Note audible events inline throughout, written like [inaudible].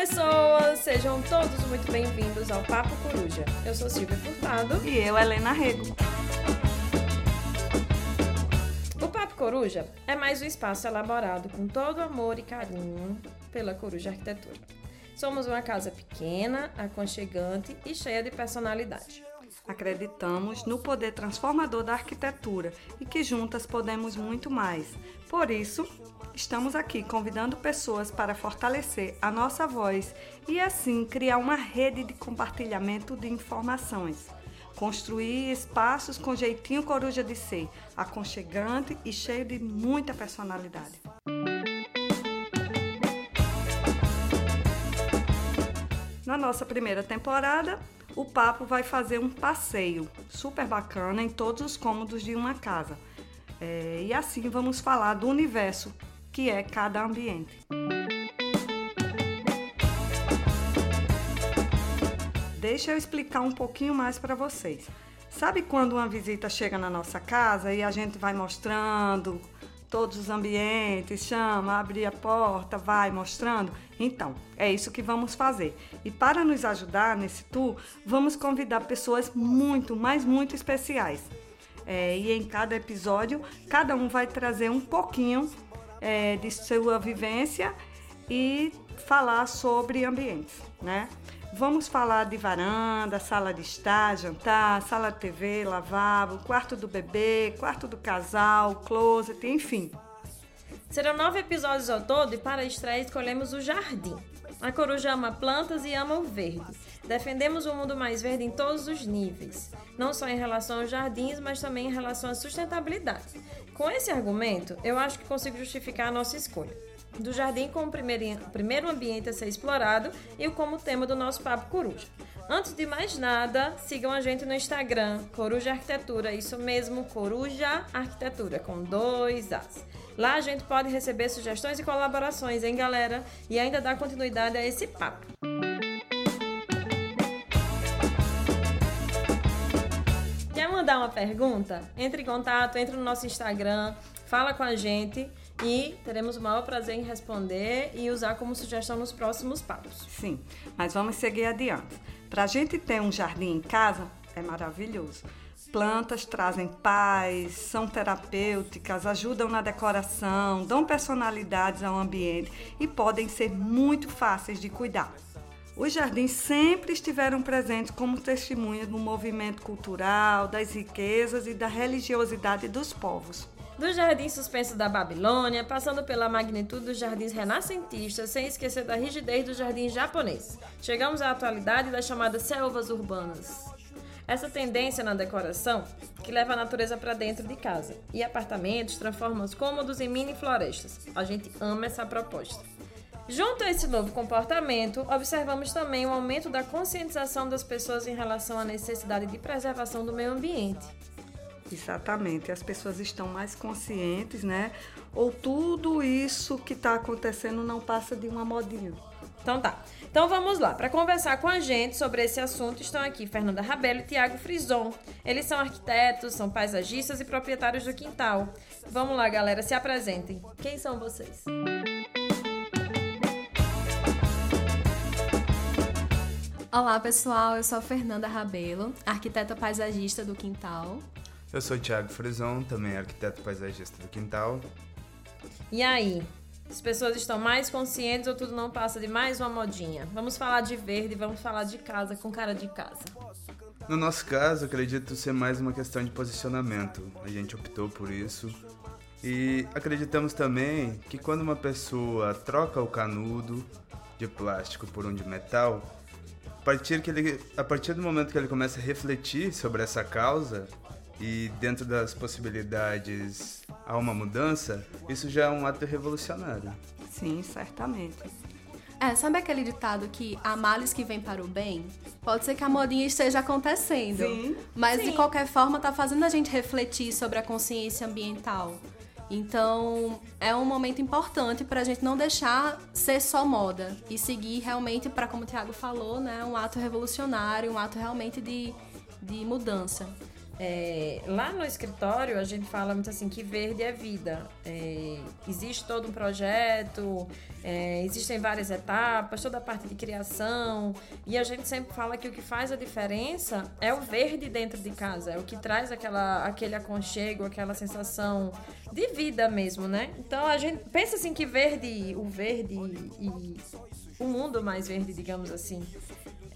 pessoas! Sejam todos muito bem-vindos ao Papo Coruja. Eu sou Silvia Furtado. E eu, Helena Rego. O Papo Coruja é mais um espaço elaborado com todo amor e carinho pela Coruja Arquitetura. Somos uma casa pequena, aconchegante e cheia de personalidade. Acreditamos no poder transformador da arquitetura e que juntas podemos muito mais. Por isso, estamos aqui convidando pessoas para fortalecer a nossa voz e assim criar uma rede de compartilhamento de informações. Construir espaços com jeitinho coruja de ser, aconchegante e cheio de muita personalidade. Na nossa primeira temporada, o papo vai fazer um passeio super bacana em todos os cômodos de uma casa. É, e assim vamos falar do universo que é cada ambiente. Deixa eu explicar um pouquinho mais para vocês. Sabe quando uma visita chega na nossa casa e a gente vai mostrando todos os ambientes, chama, abre a porta, vai mostrando? Então, é isso que vamos fazer. E para nos ajudar nesse tour, vamos convidar pessoas muito, mas muito especiais. É, e em cada episódio, cada um vai trazer um pouquinho é, de sua vivência e falar sobre ambientes, né? Vamos falar de varanda, sala de estar, jantar, sala de TV, lavabo, quarto do bebê, quarto do casal, closet, enfim. Serão nove episódios ao todo e para a estreia escolhemos o jardim. A coruja ama plantas e ama o verde. Defendemos um mundo mais verde em todos os níveis, não só em relação aos jardins, mas também em relação à sustentabilidade. Com esse argumento, eu acho que consigo justificar a nossa escolha. Do jardim como primeiro, primeiro ambiente a ser explorado e como tema do nosso Papo Coruja. Antes de mais nada, sigam a gente no Instagram, Coruja Arquitetura, isso mesmo, Coruja Arquitetura, com dois As. Lá a gente pode receber sugestões e colaborações, hein, galera? E ainda dar continuidade a esse papo. Quer mandar uma pergunta? Entre em contato, entre no nosso Instagram, fala com a gente e teremos o maior prazer em responder e usar como sugestão nos próximos papos. Sim, mas vamos seguir adiante. Para a gente ter um jardim em casa é maravilhoso. Plantas trazem paz, são terapêuticas, ajudam na decoração, dão personalidades ao ambiente e podem ser muito fáceis de cuidar. Os jardins sempre estiveram presentes como testemunhas do movimento cultural, das riquezas e da religiosidade dos povos. Do jardim suspenso da Babilônia, passando pela magnitude dos jardins renascentistas, sem esquecer da rigidez do jardim japonês. Chegamos à atualidade das chamadas selvas urbanas. Essa tendência na decoração que leva a natureza para dentro de casa e apartamentos transforma os cômodos em mini florestas. A gente ama essa proposta. Junto a esse novo comportamento, observamos também o aumento da conscientização das pessoas em relação à necessidade de preservação do meio ambiente. Exatamente, as pessoas estão mais conscientes, né? Ou tudo isso que está acontecendo não passa de uma modinha. Então tá. Então vamos lá. Para conversar com a gente sobre esse assunto estão aqui Fernanda Rabelo e Tiago Frison. Eles são arquitetos, são paisagistas e proprietários do quintal. Vamos lá, galera, se apresentem. Quem são vocês? Olá, pessoal. Eu sou a Fernanda Rabelo, arquiteta paisagista do Quintal. Eu sou o Thiago Frison, também arquiteto paisagista do Quintal. E aí? As pessoas estão mais conscientes ou tudo não passa de mais uma modinha? Vamos falar de verde, vamos falar de casa com cara de casa. No nosso caso, acredito ser mais uma questão de posicionamento. A gente optou por isso. E acreditamos também que quando uma pessoa troca o canudo de plástico por um de metal, a partir, que ele, a partir do momento que ele começa a refletir sobre essa causa, e dentro das possibilidades há uma mudança, isso já é um ato revolucionário. Sim, certamente. É, sabe aquele ditado que há males que vem para o bem? Pode ser que a modinha esteja acontecendo. Sim. Mas Sim. de qualquer forma tá fazendo a gente refletir sobre a consciência ambiental. Então, é um momento importante para a gente não deixar ser só moda e seguir realmente para, como o Thiago falou, né, um ato revolucionário, um ato realmente de, de mudança. É, lá no escritório a gente fala muito assim que verde é vida. É, existe todo um projeto, é, existem várias etapas, toda a parte de criação e a gente sempre fala que o que faz a diferença é o verde dentro de casa, é o que traz aquela, aquele aconchego, aquela sensação de vida mesmo, né? Então a gente pensa assim que verde, o verde e o mundo mais verde, digamos assim,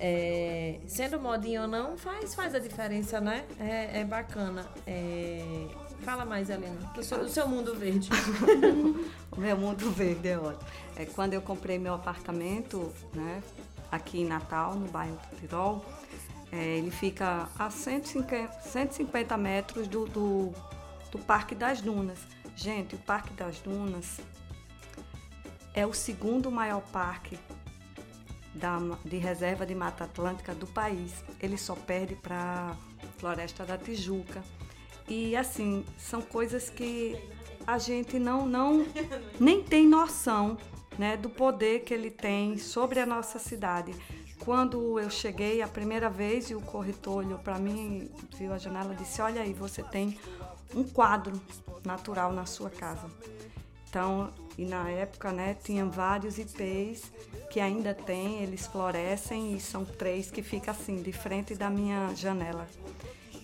é, sendo modinho ou não, faz, faz a diferença, né? É, é bacana. É... Fala mais, Helena, do seu, do seu mundo verde. [laughs] o meu mundo verde é ótimo. É, quando eu comprei meu apartamento, né, aqui em Natal, no bairro do Tirol, é, ele fica a 150, 150 metros do, do, do Parque das Dunas. Gente, o Parque das Dunas é o segundo maior parque da, de reserva de Mata Atlântica do país. Ele só perde para Floresta da Tijuca. E assim, são coisas que a gente não, não [laughs] nem tem noção né, do poder que ele tem sobre a nossa cidade. Quando eu cheguei a primeira vez e o corretor olhou para mim, viu a janela e disse: Olha aí, você tem um quadro natural na sua casa. Então, e na época, né, tinha vários IPs que ainda tem, eles florescem e são três que ficam assim, de frente da minha janela.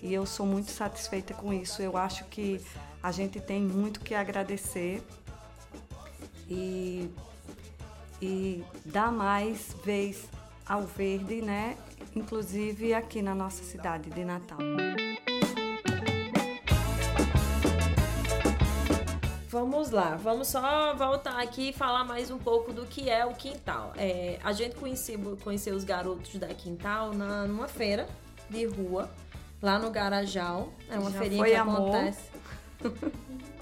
E eu sou muito satisfeita com isso. Eu acho que a gente tem muito que agradecer e, e dar mais vez ao verde, né? Inclusive aqui na nossa cidade de Natal. Vamos lá, vamos só voltar aqui e falar mais um pouco do que é o Quintal. É, a gente conheceu, conheceu os garotos da Quintal na, numa feira de rua, lá no Garajal. É uma Já feirinha que amor. acontece. [laughs]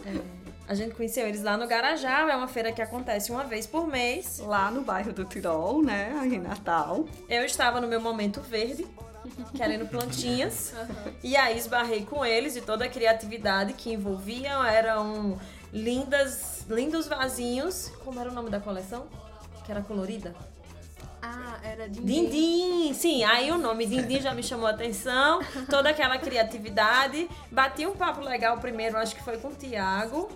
É, a gente conheceu eles lá no Garajal, é uma feira que acontece uma vez por mês. Lá no bairro do Tirol, né? Em Natal. Eu estava no meu momento verde, querendo plantinhas. Uhum. E aí esbarrei com eles e toda a criatividade que envolviam. Eram lindas, lindos vasinhos. Como era o nome da coleção? Que era colorida? Ah, era Dindim. Dindim, sim. Aí o nome Dindim já me chamou a atenção. [laughs] Toda aquela criatividade. Bati um papo legal primeiro, acho que foi com o Tiago.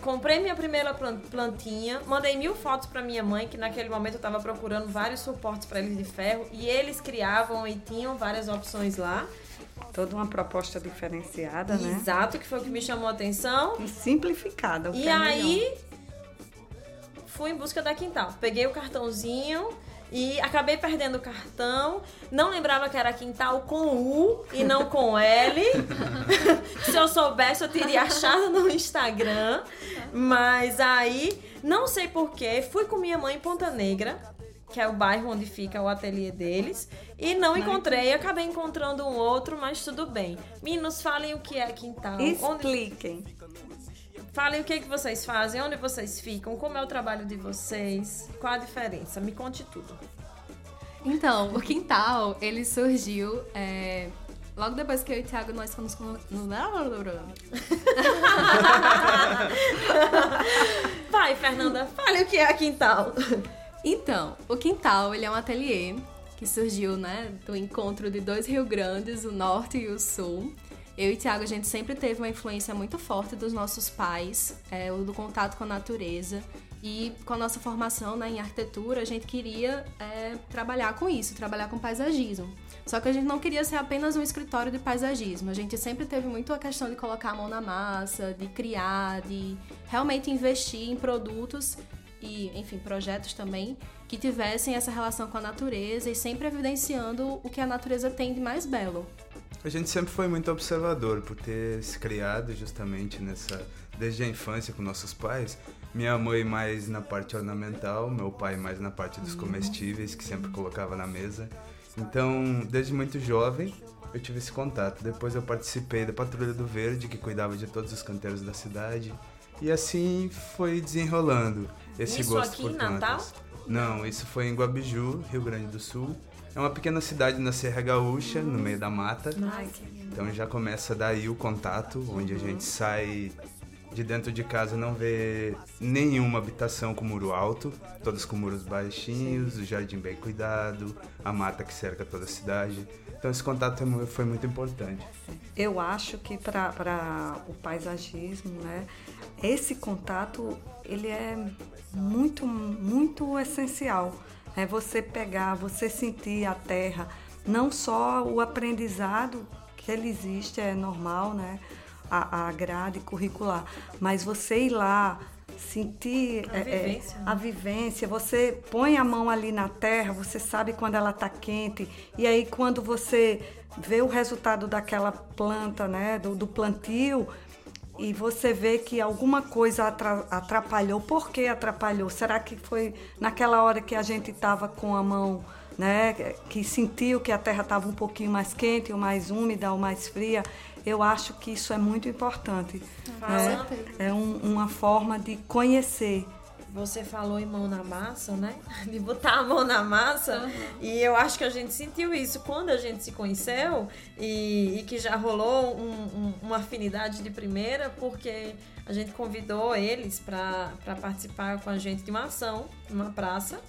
Comprei minha primeira plantinha, mandei mil fotos para minha mãe, que naquele momento eu estava procurando vários suportes para eles de ferro, e eles criavam e tinham várias opções lá. Toda uma proposta diferenciada, né? Exato, que foi o que me chamou a atenção. E simplificada. e é aí, melhor. fui em busca da quintal. Peguei o cartãozinho e acabei perdendo o cartão. Não lembrava que era quintal com U e não com L. [laughs] Se eu soubesse, eu teria achado no Instagram. Mas aí, não sei porquê, fui com minha mãe em Ponta Negra que é o bairro onde fica o ateliê deles. E não encontrei, acabei encontrando um outro, mas tudo bem. Meninos, falem o que é quintal. Expliquem. Onde... Falem o que, é que vocês fazem, onde vocês ficam, como é o trabalho de vocês, qual a diferença. Me conte tudo. Então, o quintal, ele surgiu é, logo depois que eu e o Thiago nós fomos com... [laughs] Vai, Fernanda, fale o que é quintal. [laughs] Então, o Quintal, ele é um ateliê que surgiu, né, do encontro de dois Rio Grandes, o Norte e o Sul. Eu e Tiago, a gente sempre teve uma influência muito forte dos nossos pais, é, do contato com a natureza. E com a nossa formação né, em arquitetura, a gente queria é, trabalhar com isso, trabalhar com paisagismo. Só que a gente não queria ser apenas um escritório de paisagismo. A gente sempre teve muito a questão de colocar a mão na massa, de criar, de realmente investir em produtos e, enfim, projetos também que tivessem essa relação com a natureza e sempre evidenciando o que a natureza tem de mais belo. A gente sempre foi muito observador por ter se criado justamente nessa desde a infância com nossos pais. Minha mãe mais na parte ornamental, meu pai mais na parte dos comestíveis que sempre colocava na mesa. Então, desde muito jovem, eu tive esse contato. Depois eu participei da Patrulha do Verde, que cuidava de todos os canteiros da cidade. E assim foi desenrolando esse isso gosto aqui por em plantas. Natal? Não, isso foi em Guabiju, Rio Grande do Sul. É uma pequena cidade na Serra Gaúcha, no meio da mata. Ai, então já começa daí o contato, onde a gente sai de dentro de casa não ver nenhuma habitação com muro alto, todas com muros baixinhos, o jardim bem cuidado, a mata que cerca toda a cidade. Então esse contato foi muito importante. Eu acho que para o paisagismo, né, esse contato ele é muito, muito essencial. É você pegar, você sentir a terra, não só o aprendizado que ele existe, é normal, né? A, a grade curricular, mas você ir lá, sentir a, é, é vivência, é, a vivência, você põe a mão ali na terra, você sabe quando ela está quente, e aí quando você vê o resultado daquela planta, né, do, do plantio, e você vê que alguma coisa atrapalhou. Por que atrapalhou? Será que foi naquela hora que a gente estava com a mão, né, que sentiu que a terra estava um pouquinho mais quente, ou mais úmida, ou mais fria? Eu acho que isso é muito importante. Né? É um, uma forma de conhecer você falou em mão na massa, né? [laughs] De botar a mão na massa. Uhum. E eu acho que a gente sentiu isso quando a gente se conheceu e, e que já rolou um, um, uma afinidade de primeira, porque a gente convidou eles para participar com a gente de uma ação, numa praça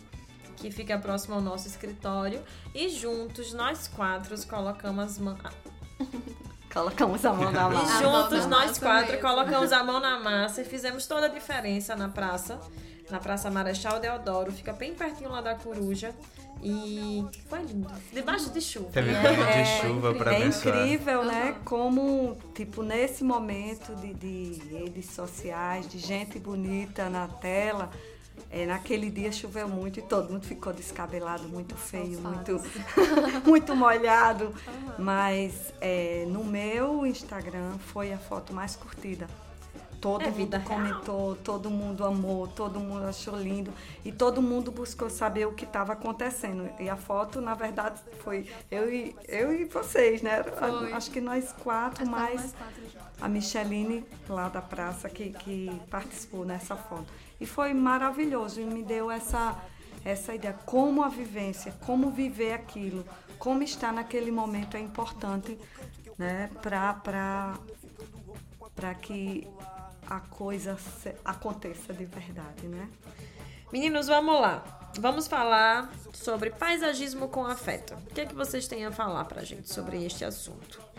que fica próximo ao nosso escritório. E juntos, nós quatro, colocamos as mãos. Colocamos a mão na massa. E juntos, nós quatro, mesmo. colocamos a mão na massa e fizemos toda a diferença na praça na Praça Marechal Deodoro, fica bem pertinho lá da Coruja. E foi lindo. Debaixo de chuva. Teve é, banho de chuva para É incrível, né? Como, tipo, nesse momento de, de redes sociais, de gente bonita na tela, é, naquele dia choveu muito e todo mundo ficou descabelado, muito feio, muito, [laughs] muito molhado. Uhum. Mas é, no meu Instagram foi a foto mais curtida todo é mundo comentou, real. todo mundo amou, todo mundo achou lindo e todo mundo buscou saber o que estava acontecendo. E a foto, na verdade, foi eu e, eu e vocês, né? Foi. Acho que nós quatro, Acho mais quatro. A Micheline lá da praça que, que participou nessa foto. E foi maravilhoso e me deu essa, essa ideia, como a vivência, como viver aquilo, como estar naquele momento é importante né, para que a coisa aconteça de verdade, né? Meninos, vamos lá. Vamos falar sobre paisagismo com afeto. O que é que vocês têm a falar pra gente sobre este assunto?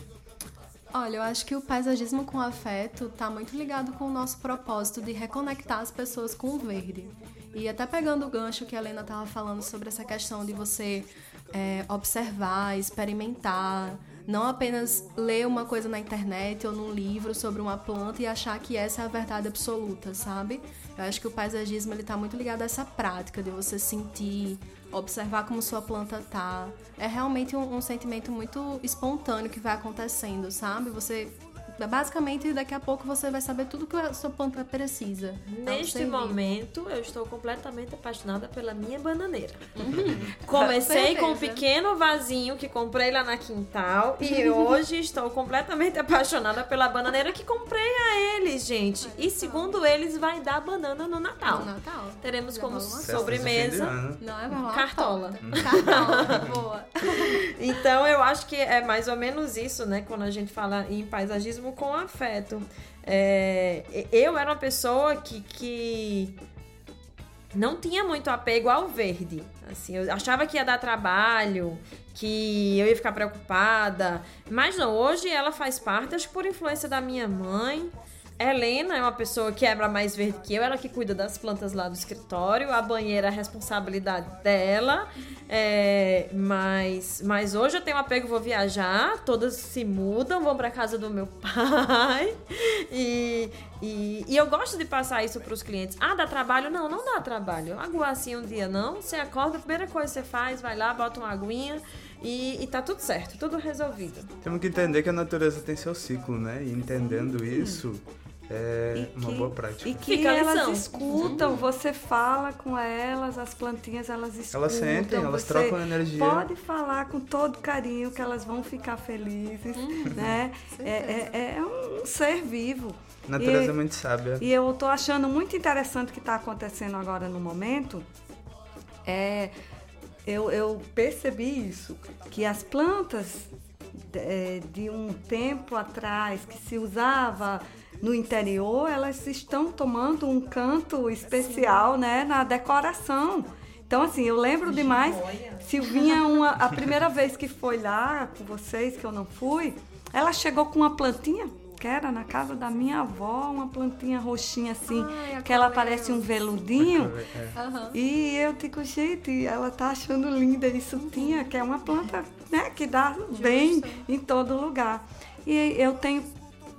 Olha, eu acho que o paisagismo com afeto está muito ligado com o nosso propósito de reconectar as pessoas com o verde. E até pegando o gancho que a Helena estava falando sobre essa questão de você é, observar, experimentar, não apenas ler uma coisa na internet ou num livro sobre uma planta e achar que essa é a verdade absoluta, sabe? Eu acho que o paisagismo ele tá muito ligado a essa prática de você sentir, observar como sua planta tá. É realmente um, um sentimento muito espontâneo que vai acontecendo, sabe? Você Basicamente, daqui a pouco você vai saber tudo que a sua planta precisa. Neste momento, eu estou completamente apaixonada pela minha bananeira. Uhum. Comecei com um pequeno vasinho que comprei lá na quintal e [laughs] hoje estou completamente apaixonada pela bananeira que comprei a eles, gente. E segundo eles, vai dar banana no Natal. No Natal. Teremos como sobremesa Não, é uma cartola. Cartola, boa. [laughs] Então, eu acho que é mais ou menos isso, né? Quando a gente fala em paisagismo mesmo com afeto. É, eu era uma pessoa que, que não tinha muito apego ao verde. Assim, eu achava que ia dar trabalho, que eu ia ficar preocupada. Mas não, hoje ela faz parte, acho que por influência da minha mãe. Helena é uma pessoa que quebra mais verde que eu, ela que cuida das plantas lá do escritório, a banheira é a responsabilidade dela. É, mas, mas hoje eu tenho um apego, vou viajar, todas se mudam, vão para casa do meu [laughs] pai. E, e, e, eu gosto de passar isso para os clientes. Ah, dá trabalho? Não, não dá trabalho. Aguar assim um dia não. Você acorda, a primeira coisa que você faz, vai lá, bota uma aguinha e, e tá tudo certo, tudo resolvido. Temos que entender que a natureza tem seu ciclo, né? E entendendo isso é uma boa prática. E que Fica elas escutam, você fala com elas, as plantinhas elas escutam. Elas sentem, elas trocam energia. Pode falar com todo carinho que elas vão ficar felizes, hum, né? É, é, é, um ser vivo. Natureza e, é muito sábia. E eu tô achando muito interessante o que está acontecendo agora no momento. É, eu, eu percebi isso, que as plantas de, é, de um tempo atrás que se usava no interior, elas estão tomando um canto especial, Sim. né, na decoração. Então, assim, eu lembro demais. Silvinha, uma, a primeira vez que foi lá com vocês, que eu não fui, ela chegou com uma plantinha, que era na casa da minha avó, uma plantinha roxinha assim, Ai, que ela parece um veludinho. [laughs] É. E eu digo, gente, ela tá achando linda isso tinha, que é uma planta né, que dá Justo. bem em todo lugar. E eu tenho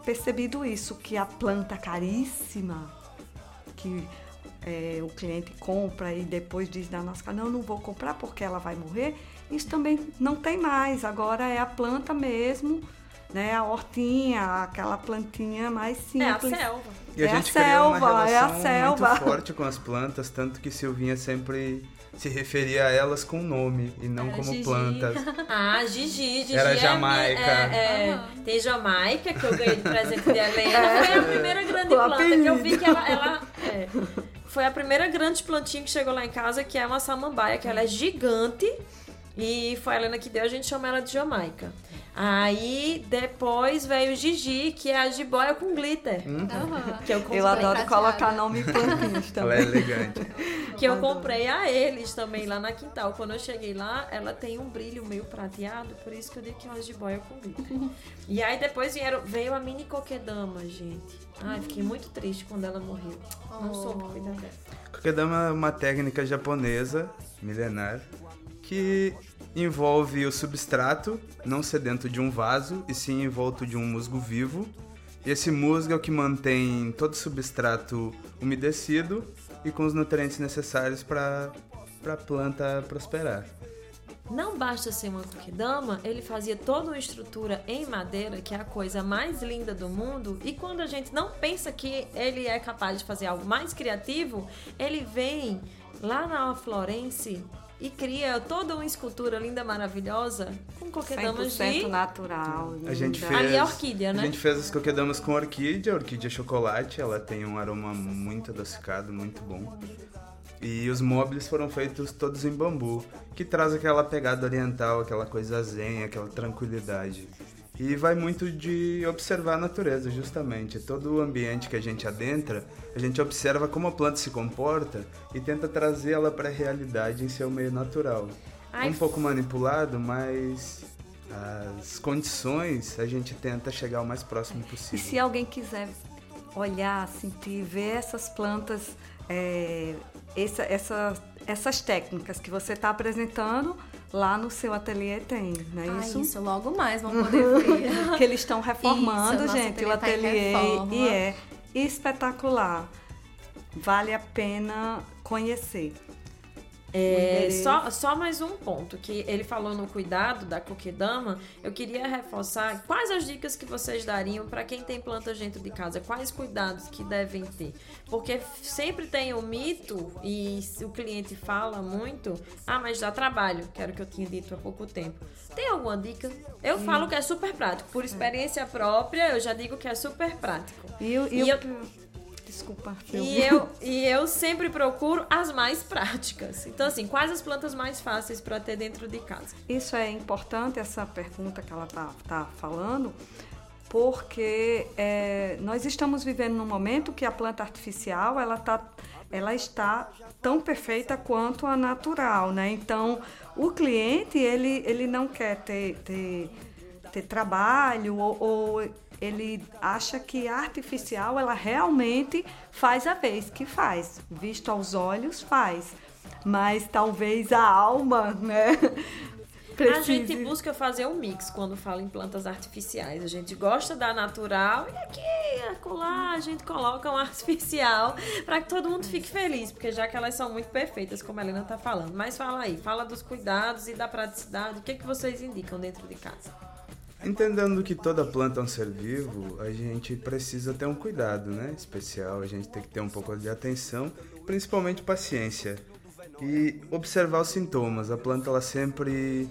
percebido isso, que a planta caríssima, que é, o cliente compra e depois diz na nossa casa, não, não vou comprar porque ela vai morrer, isso também não tem mais. Agora é a planta mesmo, né? A hortinha, aquela plantinha mais simples. É a selva. E a é gente a selva, uma relação é a selva. muito forte com as plantas, tanto que Silvinha sempre se referia a elas com nome e não Era como Gigi. plantas. [laughs] Ah, Gigi, Gigi. Era é Jamaica. É, é, Tem Jamaica, que eu ganhei de presente de Helena. [laughs] Foi a primeira grande planta que eu vi que ela. ela é, foi a primeira grande plantinha que chegou lá em casa, que é uma samambaia, que ela é gigante. E foi a Helena que deu, a gente chama ela de Jamaica. Aí depois veio o Gigi, que é a jiboia com glitter. Uhum. Que eu, comprei Eu adoro prateada. colocar nome [laughs] plantinhas Ela é elegante. que eu comprei a eles também lá na quintal. Quando eu cheguei lá, ela tem um brilho meio prateado, por isso que eu digo que é uma jiboia com glitter. [laughs] e aí depois vieram, veio a mini coquedama, gente. Ai, fiquei muito triste quando ela morreu. Não soube cuidar dela. Kokedama é uma técnica japonesa, milenar, que envolve o substrato não ser dentro de um vaso, e sim envolto de um musgo vivo. Esse musgo é o que mantém todo o substrato umedecido e com os nutrientes necessários para a planta prosperar. Não basta ser uma coquedama, ele fazia toda uma estrutura em madeira, que é a coisa mais linda do mundo, e quando a gente não pensa que ele é capaz de fazer algo mais criativo, ele vem lá na Florence e cria toda uma escultura linda, maravilhosa, com coquedamas 100% de... natural. A gente linda. fez, Ali é orquídea, né? A gente fez as coquedamas com orquídea, orquídea chocolate, ela tem um aroma muito adocicado, muito bom. E os móveis foram feitos todos em bambu, que traz aquela pegada oriental, aquela coisa zen, aquela tranquilidade. E vai muito de observar a natureza, justamente. Todo o ambiente que a gente adentra, a gente observa como a planta se comporta e tenta trazê-la para a realidade em seu meio natural. Ai, um pouco manipulado, mas as condições a gente tenta chegar o mais próximo E possível. se alguém quiser olhar, sentir, ver essas plantas, é, essa, essa, essas técnicas que você está apresentando, lá no seu ateliê tem, não é Ah, isso? isso. logo mais vão [laughs] poder ver. que eles estão reformando, Isso, gente, o ateliê tá e é espetacular. Vale a pena conhecer. É, só, só mais um ponto, que ele falou no cuidado da coquedama, eu queria reforçar quais as dicas que vocês dariam para quem tem plantas dentro de casa, quais cuidados que devem ter. Porque sempre tem o mito, e o cliente fala muito, ah, mas dá trabalho, que era o que eu tinha dito há pouco tempo. Tem alguma dica? Eu falo que é super prático, por experiência própria, eu já digo que é super prático. E, e E o- eu- Desculpa. E eu, [laughs] e eu sempre procuro as mais práticas. Então, assim, quais as plantas mais fáceis para ter dentro de casa? Isso é importante, essa pergunta que ela está tá falando, porque é, nós estamos vivendo num momento que a planta artificial ela, tá, ela está tão perfeita quanto a natural, né? Então, o cliente, ele, ele não quer ter, ter, ter trabalho ou, ou ele acha que a artificial, ela realmente faz a vez que faz. Visto aos olhos, faz. Mas talvez a alma, né? [laughs] A Precise. gente busca fazer um mix quando fala em plantas artificiais. A gente gosta da natural e aqui, acolá, a gente coloca um [laughs] artificial para que todo mundo fique feliz, porque já que elas são muito perfeitas, como a Helena tá falando. Mas fala aí, fala dos cuidados e da praticidade. O que, que vocês indicam dentro de casa? Entendendo que toda planta é um ser vivo, a gente precisa ter um cuidado, né? Especial, a gente tem que ter um pouco de atenção, principalmente paciência. E observar os sintomas. A planta ela sempre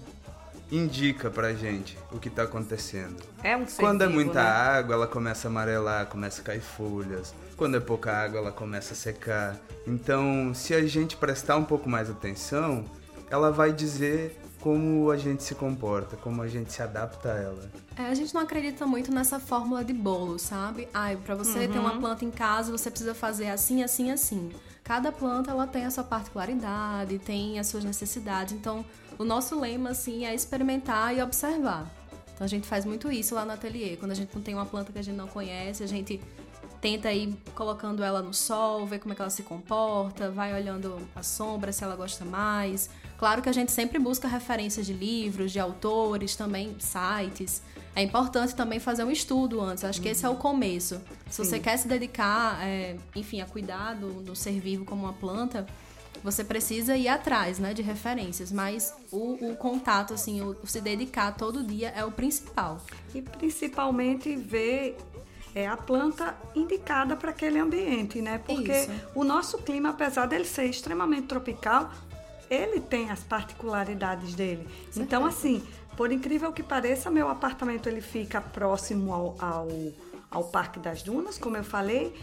indica pra gente o que tá acontecendo. É um ser Quando é muita né? água, ela começa a amarelar, começa a cair folhas. Quando é pouca água, ela começa a secar. Então, se a gente prestar um pouco mais atenção, ela vai dizer como a gente se comporta, como a gente se adapta a ela. É, a gente não acredita muito nessa fórmula de bolo, sabe? Ai, para você uhum. ter uma planta em casa, você precisa fazer assim, assim, assim. Cada planta ela tem a sua particularidade, tem as suas necessidades. Então, o nosso lema assim é experimentar e observar. Então a gente faz muito isso lá no ateliê. Quando a gente não tem uma planta que a gente não conhece, a gente tenta ir colocando ela no sol, ver como é que ela se comporta, vai olhando a sombra, se ela gosta mais. Claro que a gente sempre busca referências de livros, de autores, também sites. É importante também fazer um estudo antes. Acho que esse é o começo. Se Sim. você quer se dedicar, é, enfim, a cuidar do, do ser vivo como uma planta, você precisa ir atrás, né, de referências, mas o, o contato, assim, o, o, se dedicar todo dia é o principal. E principalmente ver é, a planta indicada para aquele ambiente, né? Porque Isso. o nosso clima, apesar dele ser extremamente tropical, ele tem as particularidades dele. Certo. Então, assim, por incrível que pareça, meu apartamento ele fica próximo ao, ao, ao Parque das Dunas, como eu falei,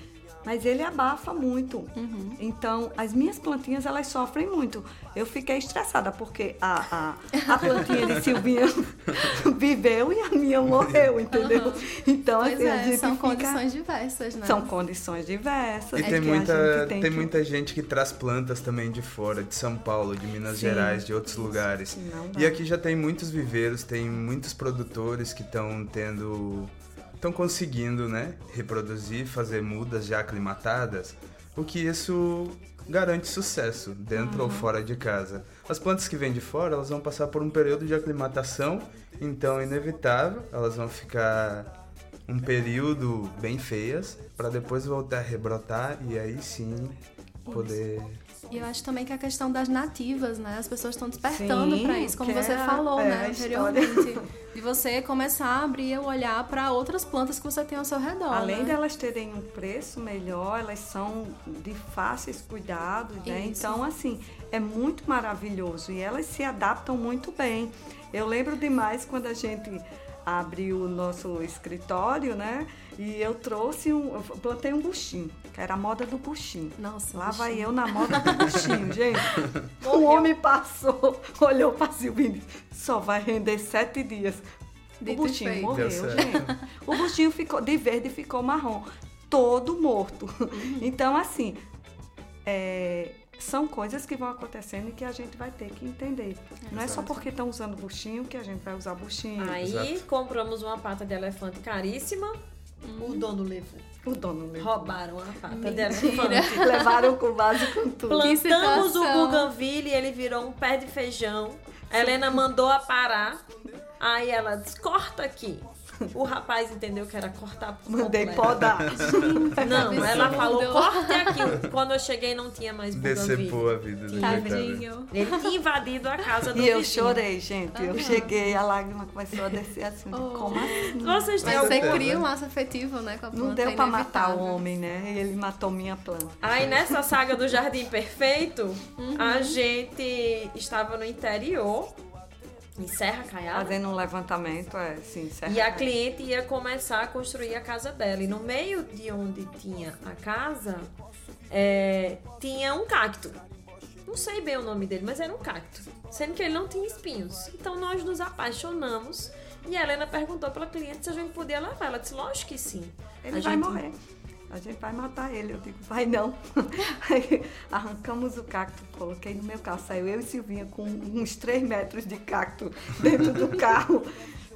mas ele abafa muito. Uhum. Então, as minhas plantinhas, elas sofrem muito. Eu fiquei estressada, porque a, a, a [laughs] plantinha de Silvinha [laughs] viveu e a minha morreu, entendeu? Uhum. Então, pois assim, é, a gente são fica... condições diversas, né? São condições diversas. E é tem, muita, tem, tem que... muita gente que traz plantas também de fora, de São Paulo, de Minas Sim. Gerais, de outros lugares. E aqui já tem muitos viveiros, tem muitos produtores que estão tendo estão conseguindo, né, reproduzir, fazer mudas já aclimatadas, o que isso garante sucesso dentro uhum. ou fora de casa. As plantas que vêm de fora, elas vão passar por um período de aclimatação, então inevitável, elas vão ficar um período bem feias para depois voltar a rebrotar e aí sim poder e eu acho também que a questão das nativas, né? As pessoas estão despertando para isso, como você é, falou, é, né, anteriormente. De você começar a abrir o olhar para outras plantas que você tem ao seu redor. Além né? delas terem um preço melhor, elas são de fáceis cuidados, né? Isso. Então, assim, é muito maravilhoso e elas se adaptam muito bem. Eu lembro demais quando a gente abriu o nosso escritório, né? E eu trouxe um. Eu plantei um buchinho, que era a moda do buchinho. Nossa. Lá vai eu na moda do buchinho, [laughs] gente. o homem passou, [laughs] olhou para Silvio e disse: só vai render sete dias. o buchinho morreu, gente. O buchinho ficou de verde ficou marrom. Todo morto. Uhum. Então, assim. É, são coisas que vão acontecendo e que a gente vai ter que entender. Não é só porque estão usando buchinho que a gente vai usar buchinho. Aí Exato. compramos uma pata de elefante caríssima, hum. o dono levou. O dono levou. Roubaram a pata Mentira. de elefante. [laughs] Levaram com base com tudo. Plantamos o buganville e ele virou um pé de feijão. A Helena mandou a parar. Aí ela disse, corta aqui. [laughs] O rapaz entendeu que era cortar por Mandei podar. [laughs] Não, ela falou, corte aqui. Quando eu cheguei não tinha mais Decepou a vida do Tadinho. Ele tinha invadido a casa do E eu chorei, gente. Eu cheguei, a lágrima começou a descer assim. Oh. Como assim? Vocês têm Mas você cria um laço afetivo, né, com a planta. Não deu pra matar o homem, né? E ele matou minha planta. Aí nessa saga do Jardim Perfeito, uhum. a gente estava no interior em Serra Caiada. Fazendo um levantamento, é, sim, Serra E a cliente ia começar a construir a casa dela. E no meio de onde tinha a casa, é, tinha um cacto. Não sei bem o nome dele, mas era um cacto. Sendo que ele não tinha espinhos. Então nós nos apaixonamos. E a Helena perguntou para a cliente se a gente podia levar. Ela disse, lógico que sim. Ele a vai gente... morrer a gente vai matar ele. Eu digo, vai não. [laughs] Aí arrancamos o cacto, coloquei no meu carro. Saiu eu e Silvinha com uns 3 metros de cacto dentro do [laughs] carro.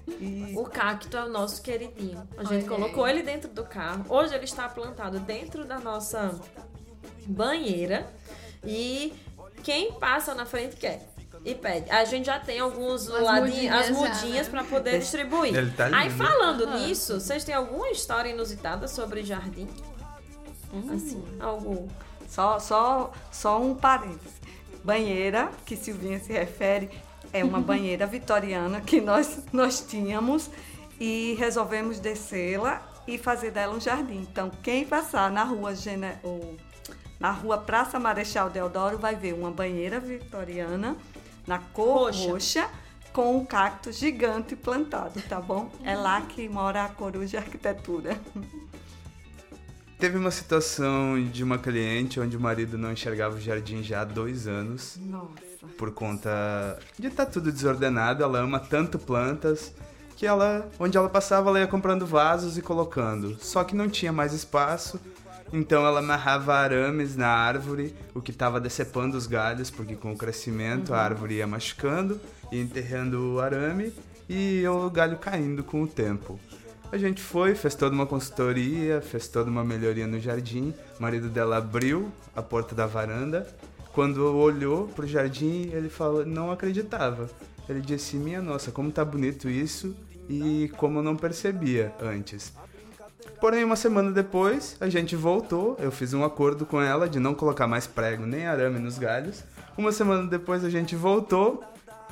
E... O cacto é o nosso queridinho. A gente Olha colocou aí. ele dentro do carro. Hoje ele está plantado dentro da nossa banheira. E quem passa na frente quer e pede. A gente já tem alguns as ladinhos, mudinhas as mudinhas né? para poder distribuir. Tá Aí falando uhum. nisso, vocês têm alguma história inusitada sobre jardim? Hum. Assim, algo. Só, só, só um parênteses. Banheira, que Silvinha se refere, é uma [laughs] banheira vitoriana que nós, nós tínhamos e resolvemos descê-la e fazer dela um jardim. Então, quem passar na rua Gene... na rua Praça Marechal Deodoro vai ver uma banheira vitoriana na cor roxa. roxa com um cacto gigante plantado, tá bom? É lá que mora a coruja arquitetura. Teve uma situação de uma cliente onde o marido não enxergava o jardim já há dois anos. Nossa. por conta de estar tudo desordenado. Ela ama tanto plantas que ela, onde ela passava, ela ia comprando vasos e colocando. Só que não tinha mais espaço, então ela amarrava arames na árvore, o que estava decepando os galhos, porque com o crescimento a árvore ia machucando e enterrando o arame e o galho caindo com o tempo. A gente foi, fez toda uma consultoria, fez toda uma melhoria no jardim. O marido dela abriu a porta da varanda. Quando olhou pro jardim, ele falou, não acreditava. Ele disse: "Minha nossa, como tá bonito isso e como eu não percebia antes". Porém, uma semana depois, a gente voltou. Eu fiz um acordo com ela de não colocar mais prego nem arame nos galhos. Uma semana depois, a gente voltou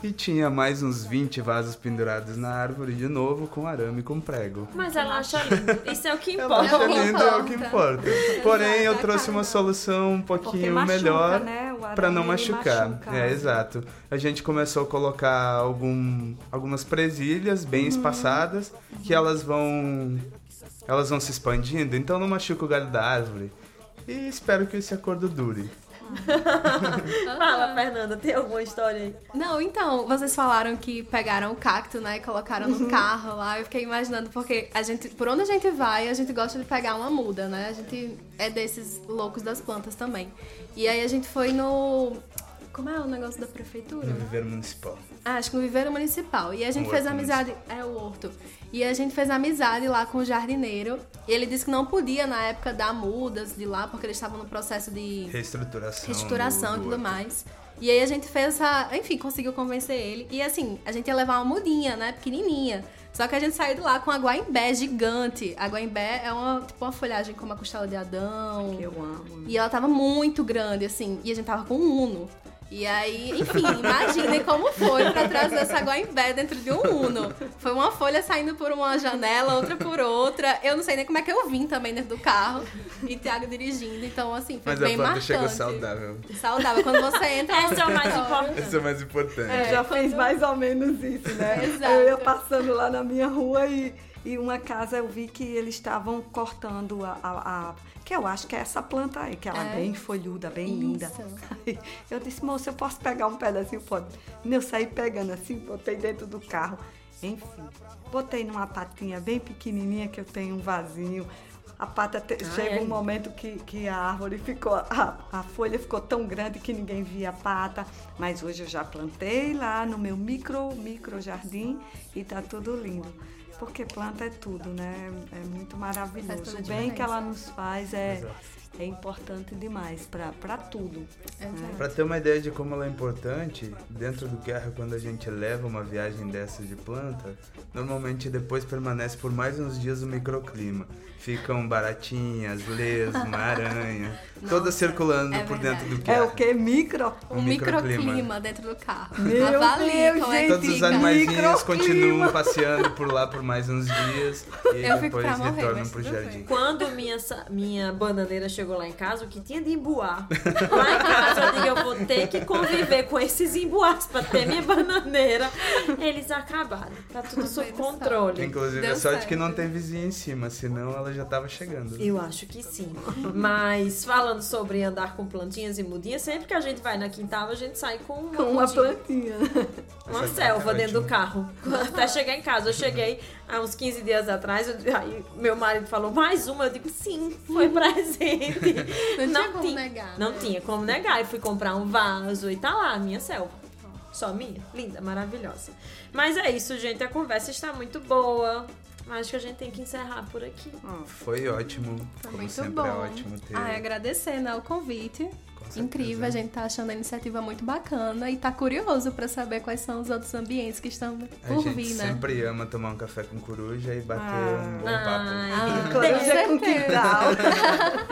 e tinha mais uns 20 vasos pendurados na árvore de novo, com arame e com prego. Mas ela acha lindo. Isso é o que Ela importa. acha É o que lindo, é o que importa. Porém, eu trouxe uma solução um Porque pouquinho machuca, melhor né? Para não machucar. machuca. É, exato. A gente começou a colocar algum, algumas presilhas bem Uhum. espaçadas que elas vão elas vão se expandindo, então não machuca o galho da árvore. E espero que esse acordo dure. [laughs] Fala, Fernanda, tem alguma história aí? Não, então, vocês falaram que pegaram o cacto, né, e colocaram no carro lá. Eu fiquei imaginando, porque a gente, por onde a gente vai, a gente gosta de pegar uma muda, né? A gente é desses loucos das plantas também. E aí a gente foi no. Como é o negócio da prefeitura? No viveiro municipal. Ah, acho que no Viveiro Municipal. E a gente Um fez amizade. É o horto. E a gente fez amizade lá com o jardineiro. E ele disse que não podia, na época, dar mudas de lá, porque eles estavam no processo de Reestruturação. reestruturação do- e do tudo mais. E aí a gente fez essa. Enfim, conseguiu convencer ele. E assim, a gente ia levar uma mudinha, né? Pequenininha. Só que a gente saiu de lá com a guaimbé gigante. A guaimbé é uma, tipo, uma folhagem como a costela de Adão. Que eu amo. E ela tava muito grande, assim. E a gente tava com um Uno. E aí, enfim, imaginem como foi pra trazer essa guaimbé dentro de um Uno. Foi uma folha saindo por uma janela, outra por outra. Eu não sei nem como é que eu vim também dentro do carro. E Thiago dirigindo. Então, assim, foi Mas bem marcante. chega saudável. Saudável. Quando você entra... Esse é o mais importante. Esse é o mais importante. Eu já fiz mais ou menos isso, né? Exato. Eu ia passando lá na minha rua e, e uma casa eu vi que eles estavam cortando a, a- a- que eu acho que é essa planta aí, que ela é, É. bem folhuda, bem linda. Isso. Aí [laughs] eu disse, moça, eu posso pegar um pedacinho? Pode. Eu saí pegando assim, botei dentro do carro. Enfim, botei numa patinha bem pequenininha que eu tenho um vasinho. A pata te- chega é? um momento que, que a árvore ficou, a, a folha ficou tão grande que ninguém via a pata. Mas hoje eu já plantei lá no meu micro, micro jardim e tá tudo lindo. Porque planta é tudo, né? É muito maravilhoso. O bem que ela nos faz é, Exato. É importante demais para tudo. Exato. Pra ter uma ideia de como ela é importante, dentro do guerra, quando a gente leva uma viagem dessas de planta, normalmente depois permanece por mais uns dias o microclima. Ficam baratinhas, lesma, [laughs] aranha, todas circulando é por verdade. dentro do É guerra. o que? Micro? Um Um microclima. microclima dentro do carro. Meu Avalie Deus, é. Todos os animaizinhos continuam passeando por lá por mais uns dias e Eu depois morrer, retornam pro tudo jardim. Quando minha, minha bananeira chegou lá em casa, o que tinha de embuar? Lá em casa eu digo, eu vou ter que conviver com esses embuares pra ter minha bananeira. Eles acabaram. Tá tudo sob controle. Inclusive, Deu é sorte certo. que não tem vizinho em cima, senão ela já tava chegando. Eu acho que sim. Mas falando sobre andar com plantinhas e mudinhas, sempre que a gente vai na quintal, a gente sai com uma, Com uma plantinha. Uma Essa selva é dentro do carro. Até chegar em casa. Eu cheguei há uns 15 dias atrás, eu- aí meu marido falou, mais uma? Eu digo, sim, foi [laughs] presente. Não tinha como negar, Não né? tinha como negar. Eu fui comprar um vaso e tá lá, a minha selva. Só minha. Linda, maravilhosa. Mas é isso, gente. A conversa está muito boa. Acho que a gente tem que encerrar por aqui. Foi ótimo, Foi como muito sempre bom. é ótimo ter. Ah, agradecer, né, o convite. Incrível, a gente tá achando a iniciativa muito bacana e tá curioso pra saber quais são os outros ambientes que estão A por gente vir, né? sempre ama tomar um café com coruja e bater Ah. um bom Ai, Ah, Coruja com certeza. quintal. [laughs]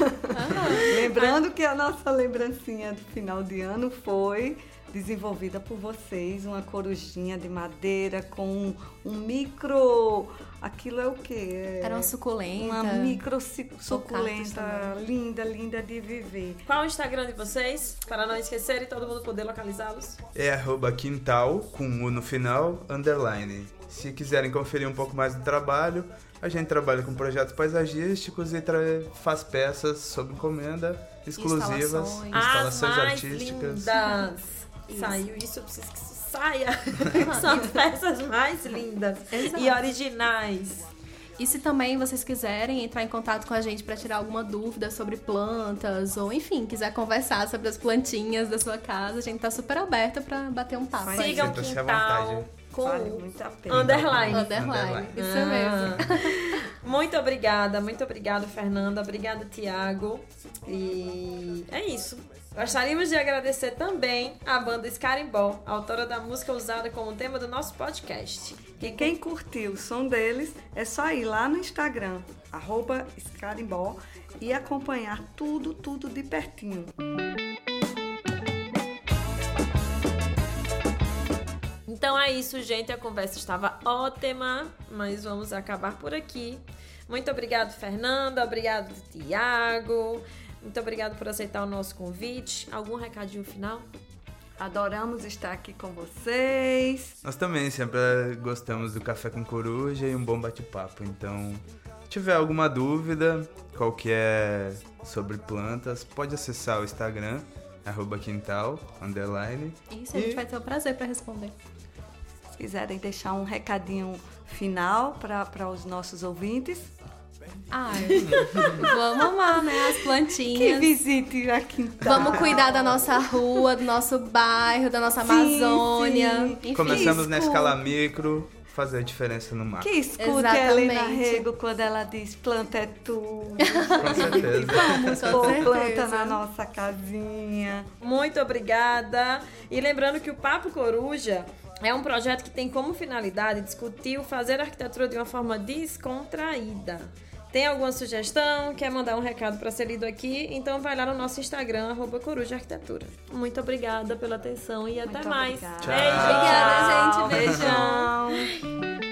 [laughs] Lembrando que a nossa lembrancinha do final de ano foi desenvolvida por vocês, uma corujinha de madeira com um micro. Aquilo é o quê? É Era uma suculenta. Uma micro suculenta linda, linda de viver. Qual o Instagram de vocês? Para não esquecer e todo mundo poder localizá-los. É arroba quintal, com U no final, underline. Se quiserem conferir um pouco mais do trabalho, a gente trabalha com projetos paisagísticos e faz peças sob encomenda, exclusivas, Instalações. As instalações mais artísticas. lindas. Saiu isso, eu preciso que isso saia. [laughs] São as peças mais lindas Exato. e originais. E se também vocês quiserem entrar em contato com a gente para tirar alguma dúvida sobre plantas, ou enfim, quiser conversar sobre as plantinhas da sua casa, a gente tá super aberta para bater um papo. aí. Sigam o Quintal com Vale muito a pena. underline. Underline. Underline. Isso Ah. mesmo. [laughs] Muito obrigada, muito obrigada, Fernanda. Obrigada, Tiago. E é isso. Gostaríamos de agradecer também a banda Scarimbó, autora da música usada como tema do nosso podcast. E quem curtiu o som deles, é só ir lá no Instagram, arroba e acompanhar tudo, tudo de pertinho. Então é isso, gente. A conversa estava ótima, mas vamos acabar por aqui. Muito obrigado, Fernanda. Obrigado, Tiago. Muito obrigado por aceitar o nosso convite. Algum recadinho final? Adoramos estar aqui com vocês. Nós também sempre gostamos do café com coruja e um bom bate-papo. Então, se tiver alguma dúvida qualquer sobre plantas, pode acessar o Instagram, arroba quintal, underline. Isso, a gente E- vai ter o prazer para responder. Se quiserem deixar um recadinho final para os nossos ouvintes, Ai, vamos amar, né? As que plantinhas. visite a Quintal. Vamos cuidar da nossa rua, do nosso bairro, da nossa Sim, Amazônia. sim. Enfim, Começamos na escuta. escala micro, fazer a diferença no macro. Que escute a Helena. Rego quando ela diz planta é tudo. Com certeza. [laughs] Vamos, com Pôr certeza. planta na nossa casinha. Muito obrigada. E lembrando que o Papo Coruja é um projeto que tem como finalidade discutir o fazer arquitetura de uma forma descontraída. Tem alguma sugestão? Quer mandar um recado para ser lido aqui? Então vai lá no nosso Instagram, Coruja Arquitetura. Muito obrigada pela atenção e Muito até mais. Tchau. Beijo. Obrigada, gente. Beijão.